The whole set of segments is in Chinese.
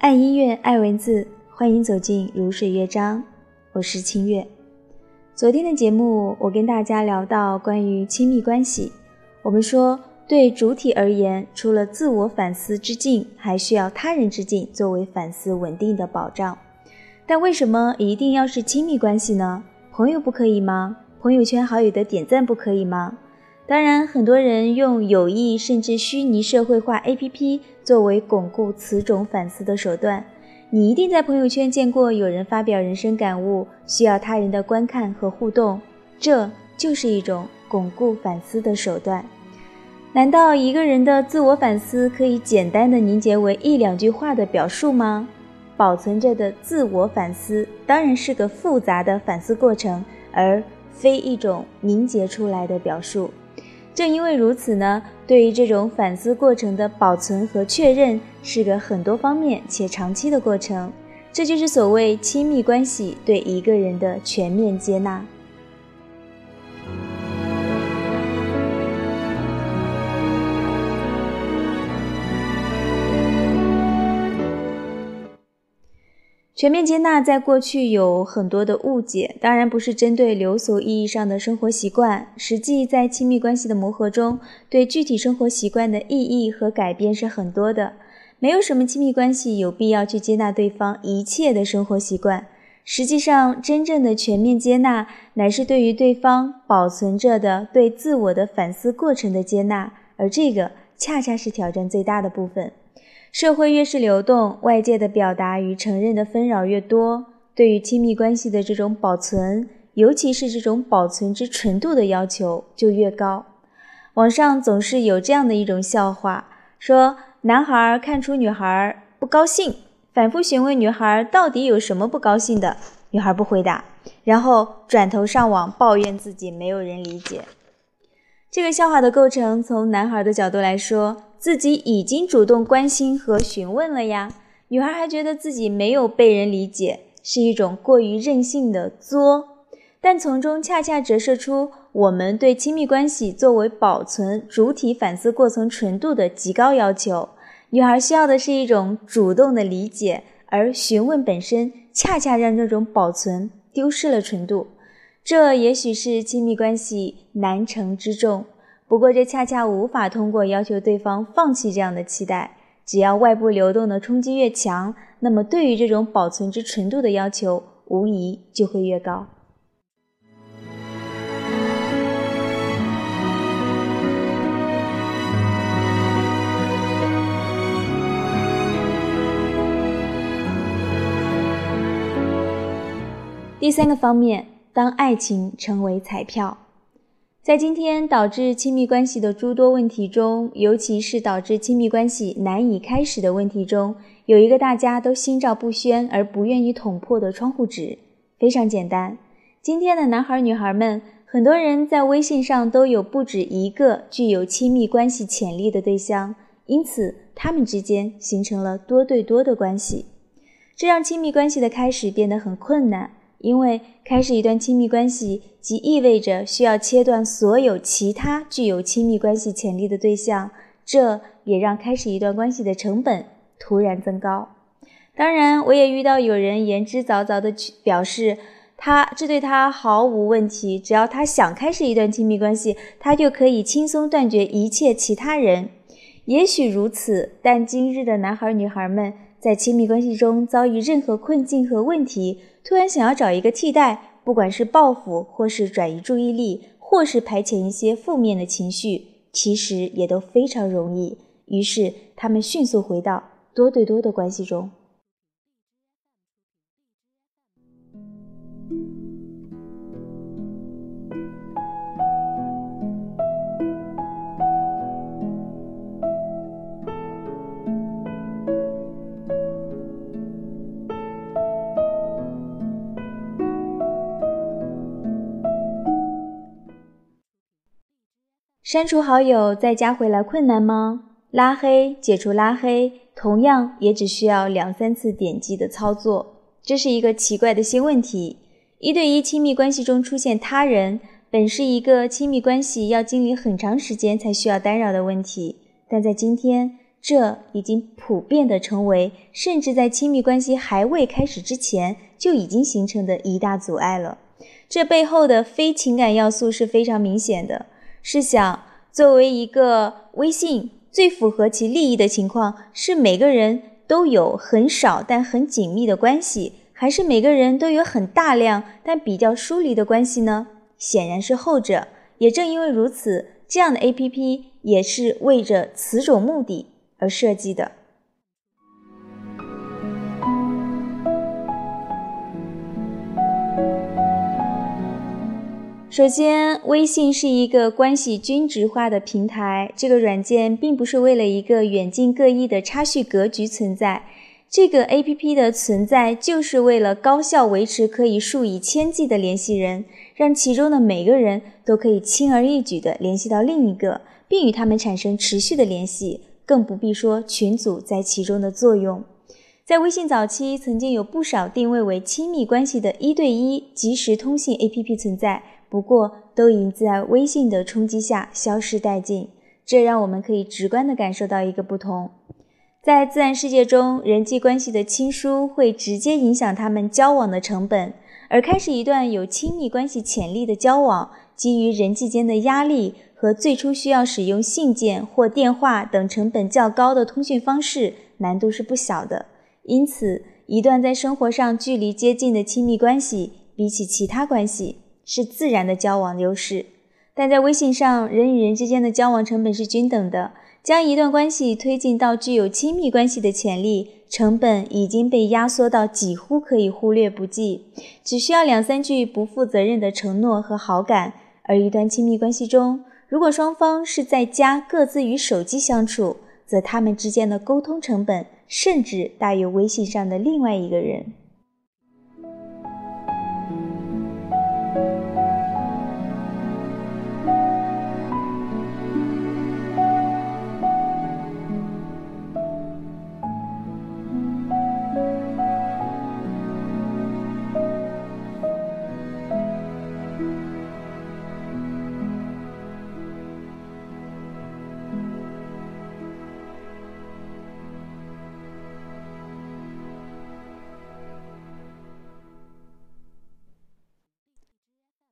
爱音乐，爱文字，欢迎走进如水乐章。我是清月。昨天的节目，我跟大家聊到关于亲密关系。我们说，对主体而言，除了自我反思之境，还需要他人之境作为反思稳定的保障。但为什么一定要是亲密关系呢？朋友不可以吗？朋友圈好友的点赞不可以吗？当然，很多人用有意甚至虚拟社会化 APP 作为巩固此种反思的手段。你一定在朋友圈见过有人发表人生感悟，需要他人的观看和互动，这就是一种巩固反思的手段。难道一个人的自我反思可以简单的凝结为一两句话的表述吗？保存着的自我反思当然是个复杂的反思过程，而非一种凝结出来的表述。正因为如此呢，对于这种反思过程的保存和确认，是个很多方面且长期的过程。这就是所谓亲密关系对一个人的全面接纳。全面接纳在过去有很多的误解，当然不是针对流俗意义上的生活习惯，实际在亲密关系的磨合中，对具体生活习惯的意义和改变是很多的。没有什么亲密关系有必要去接纳对方一切的生活习惯。实际上，真正的全面接纳，乃是对于对方保存着的对自我的反思过程的接纳，而这个恰恰是挑战最大的部分。社会越是流动，外界的表达与承认的纷扰越多，对于亲密关系的这种保存，尤其是这种保存之纯度的要求就越高。网上总是有这样的一种笑话，说男孩看出女孩不高兴，反复询问女孩到底有什么不高兴的，女孩不回答，然后转头上网抱怨自己没有人理解。这个笑话的构成，从男孩的角度来说。自己已经主动关心和询问了呀，女孩还觉得自己没有被人理解，是一种过于任性的作，但从中恰恰折射出我们对亲密关系作为保存主体反思过程纯度的极高要求。女孩需要的是一种主动的理解，而询问本身恰恰让这种保存丢失了纯度，这也许是亲密关系难成之重。不过，这恰恰无法通过要求对方放弃这样的期待。只要外部流动的冲击越强，那么对于这种保存之纯度的要求，无疑就会越高。第三个方面，当爱情成为彩票。在今天导致亲密关系的诸多问题中，尤其是导致亲密关系难以开始的问题中，有一个大家都心照不宣而不愿意捅破的窗户纸，非常简单。今天的男孩女孩们，很多人在微信上都有不止一个具有亲密关系潜力的对象，因此他们之间形成了多对多的关系，这让亲密关系的开始变得很困难。因为开始一段亲密关系，即意味着需要切断所有其他具有亲密关系潜力的对象，这也让开始一段关系的成本突然增高。当然，我也遇到有人言之凿凿地表示，他这对他毫无问题，只要他想开始一段亲密关系，他就可以轻松断绝一切其他人。也许如此，但今日的男孩女孩们在亲密关系中遭遇任何困境和问题。突然想要找一个替代，不管是报复，或是转移注意力，或是排遣一些负面的情绪，其实也都非常容易。于是，他们迅速回到多对多的关系中。删除好友再加回来困难吗？拉黑、解除拉黑，同样也只需要两三次点击的操作。这是一个奇怪的新问题。一对一亲密关系中出现他人，本是一个亲密关系要经历很长时间才需要干扰的问题，但在今天，这已经普遍的成为，甚至在亲密关系还未开始之前就已经形成的一大阻碍了。这背后的非情感要素是非常明显的。试想，作为一个微信，最符合其利益的情况是每个人都有很少但很紧密的关系，还是每个人都有很大量但比较疏离的关系呢？显然是后者。也正因为如此，这样的 APP 也是为着此种目的。而设计的。首先，微信是一个关系均值化的平台。这个软件并不是为了一个远近各异的差序格局存在，这个 APP 的存在就是为了高效维持可以数以千计的联系人，让其中的每个人都可以轻而易举地联系到另一个，并与他们产生持续的联系。更不必说群组在其中的作用。在微信早期，曾经有不少定位为亲密关系的一对一即时通信 APP 存在，不过都已在微信的冲击下消失殆尽。这让我们可以直观地感受到一个不同：在自然世界中，人际关系的亲疏会直接影响他们交往的成本，而开始一段有亲密关系潜力的交往，基于人际间的压力。和最初需要使用信件或电话等成本较高的通讯方式难度是不小的，因此，一段在生活上距离接近的亲密关系，比起其他关系是自然的交往优势。但在微信上，人与人之间的交往成本是均等的，将一段关系推进到具有亲密关系的潜力，成本已经被压缩到几乎可以忽略不计，只需要两三句不负责任的承诺和好感，而一段亲密关系中。如果双方是在家各自与手机相处，则他们之间的沟通成本甚至大于微信上的另外一个人。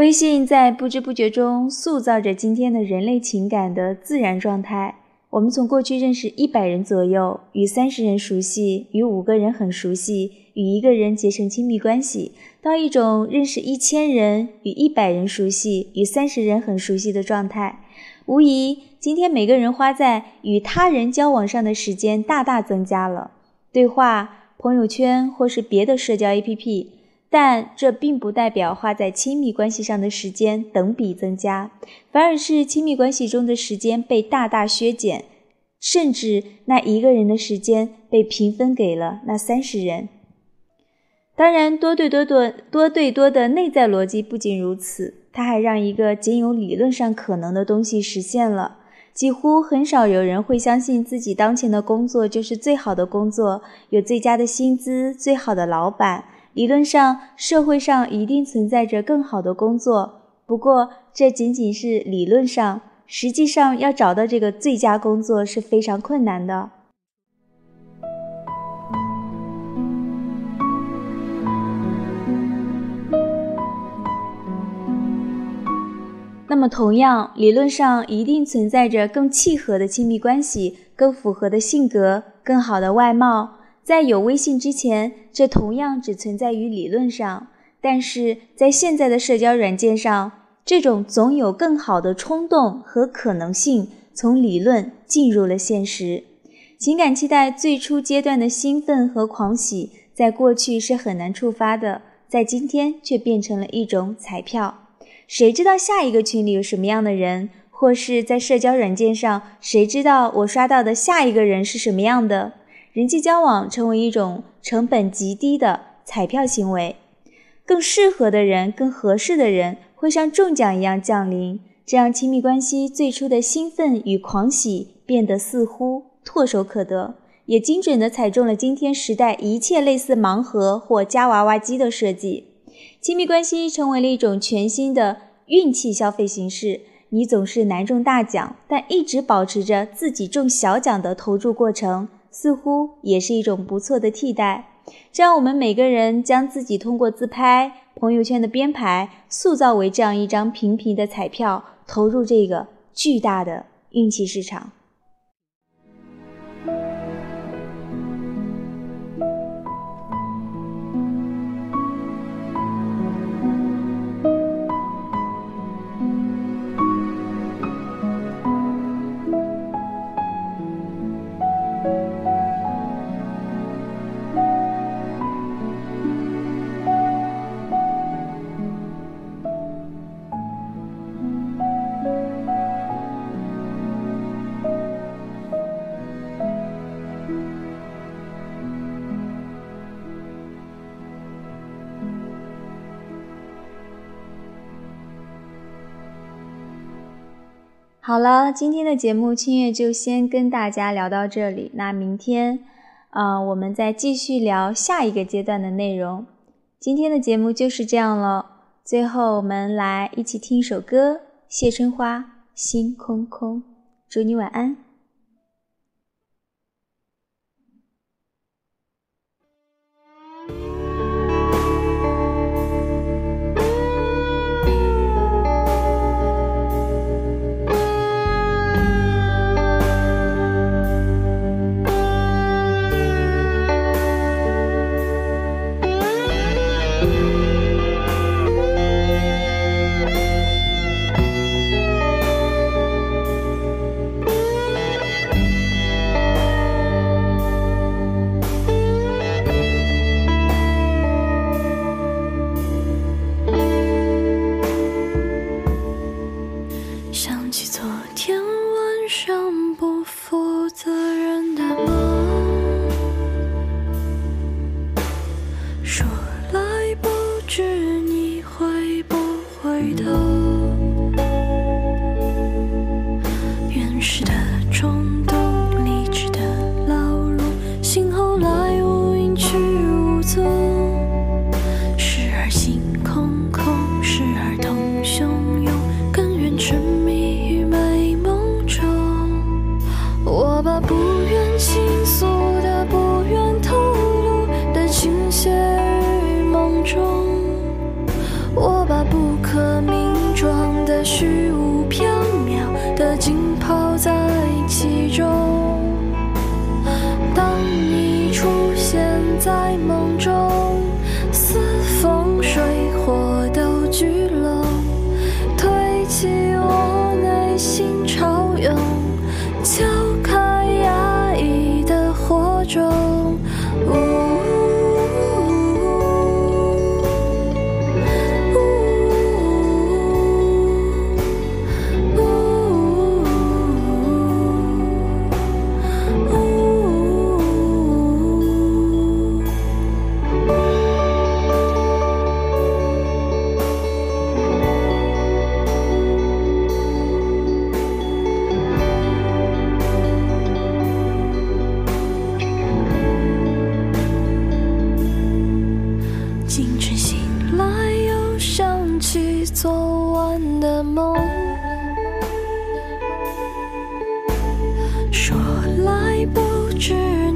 微信在不知不觉中塑造着今天的人类情感的自然状态。我们从过去认识一百人左右，与三十人熟悉，与五个人很熟悉，与一个人结成亲密关系，到一种认识一千人，与一百人熟悉，与三十人很熟悉的状态。无疑，今天每个人花在与他人交往上的时间大大增加了，对话、朋友圈或是别的社交 APP。但这并不代表花在亲密关系上的时间等比增加，反而是亲密关系中的时间被大大削减，甚至那一个人的时间被平分给了那三十人。当然，多对多多多对多的内在逻辑不仅如此，它还让一个仅有理论上可能的东西实现了。几乎很少有人会相信自己当前的工作就是最好的工作，有最佳的薪资，最好的老板。理论上，社会上一定存在着更好的工作，不过这仅仅是理论上，实际上要找到这个最佳工作是非常困难的。那么，同样，理论上一定存在着更契合的亲密关系，更符合的性格，更好的外貌。在有微信之前，这同样只存在于理论上；但是在现在的社交软件上，这种总有更好的冲动和可能性从理论进入了现实。情感期待最初阶段的兴奋和狂喜，在过去是很难触发的，在今天却变成了一种彩票。谁知道下一个群里有什么样的人？或是在社交软件上，谁知道我刷到的下一个人是什么样的？人际交往成为一种成本极低的彩票行为，更适合的人、更合适的人会像中奖一样降临，这让亲密关系最初的兴奋与狂喜变得似乎唾手可得，也精准地踩中了今天时代一切类似盲盒或夹娃娃机的设计。亲密关系成为了一种全新的运气消费形式，你总是难中大奖，但一直保持着自己中小奖的投注过程，似乎也是一种不错的替代。这样，我们每个人将自己通过自拍、朋友圈的编排，塑造为这样一张平平的彩票，投入这个巨大的运气市场。好了，今天的节目清月就先跟大家聊到这里。那明天，呃，我们再继续聊下一个阶段的内容。今天的节目就是这样了。最后，我们来一起听一首歌，《谢春花心空空》。祝你晚安。知你会不回头。做完的梦说来不知